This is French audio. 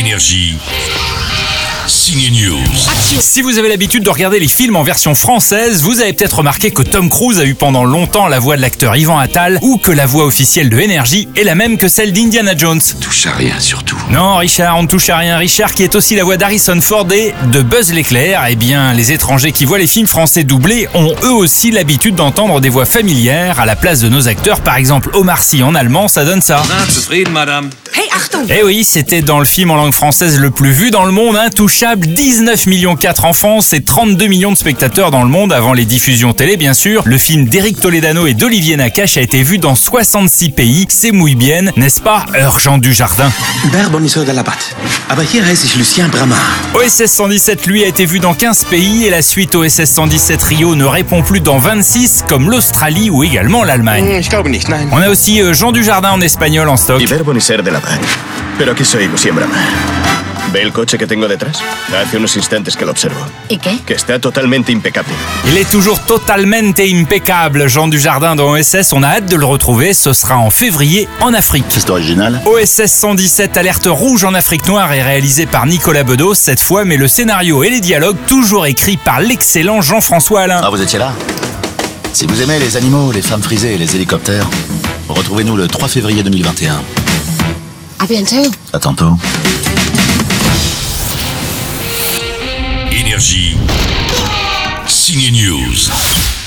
Énergie. Signe News. Si vous avez l'habitude de regarder les films en version française, vous avez peut-être remarqué que Tom Cruise a eu pendant longtemps la voix de l'acteur Ivan Attal ou que la voix officielle de Énergie est la même que celle d'Indiana Jones. Touche à rien surtout. Non, Richard, on ne touche à rien. Richard, qui est aussi la voix d'Harrison Ford et de Buzz l'éclair, eh bien, les étrangers qui voient les films français doublés ont eux aussi l'habitude d'entendre des voix familières à la place de nos acteurs. Par exemple, Omar Sy en allemand, ça donne ça. Madame. Eh oui, c'était dans le film en langue française le plus vu dans le monde, intouchable, 19 millions 4 en France et 32 millions de spectateurs dans le monde avant les diffusions télé bien sûr. Le film d'Éric Toledano et d'Olivier Nakache a été vu dans 66 pays, c'est mouille bien, n'est-ce pas, Urgent du Jardin? Berg Bonisseur de la Bat. Aber hier heiße ich Lucien Bramar. OSS 117 lui a été vu dans 15 pays et la suite OSS 117 Rio ne répond plus dans 26 comme l'Australie ou également l'Allemagne. Nein. On a aussi euh, Jean Dujardin en espagnol en stock. Pero aquí soy Lucien Brama. ¿Ve el coche que tengo detrás? Hace unos instantes que lo observo. ¿Y qué? Que está totalmente impecable. Il est toujours totalement impeccable, Jean Dujardin dans OSS. On a hâte de le retrouver. Ce sera en février en Afrique. C'est original. OSS 117 Alerte rouge en Afrique noire est réalisé par Nicolas Bedos cette fois, mais le scénario et les dialogues toujours écrits par l'excellent Jean-François Alain. Ah, vous étiez là? Si vous aimez les animaux, les femmes frisées et les hélicoptères, retrouvez-nous le 3 février 2021. À bientôt. À tantôt. Énergie. Signe News.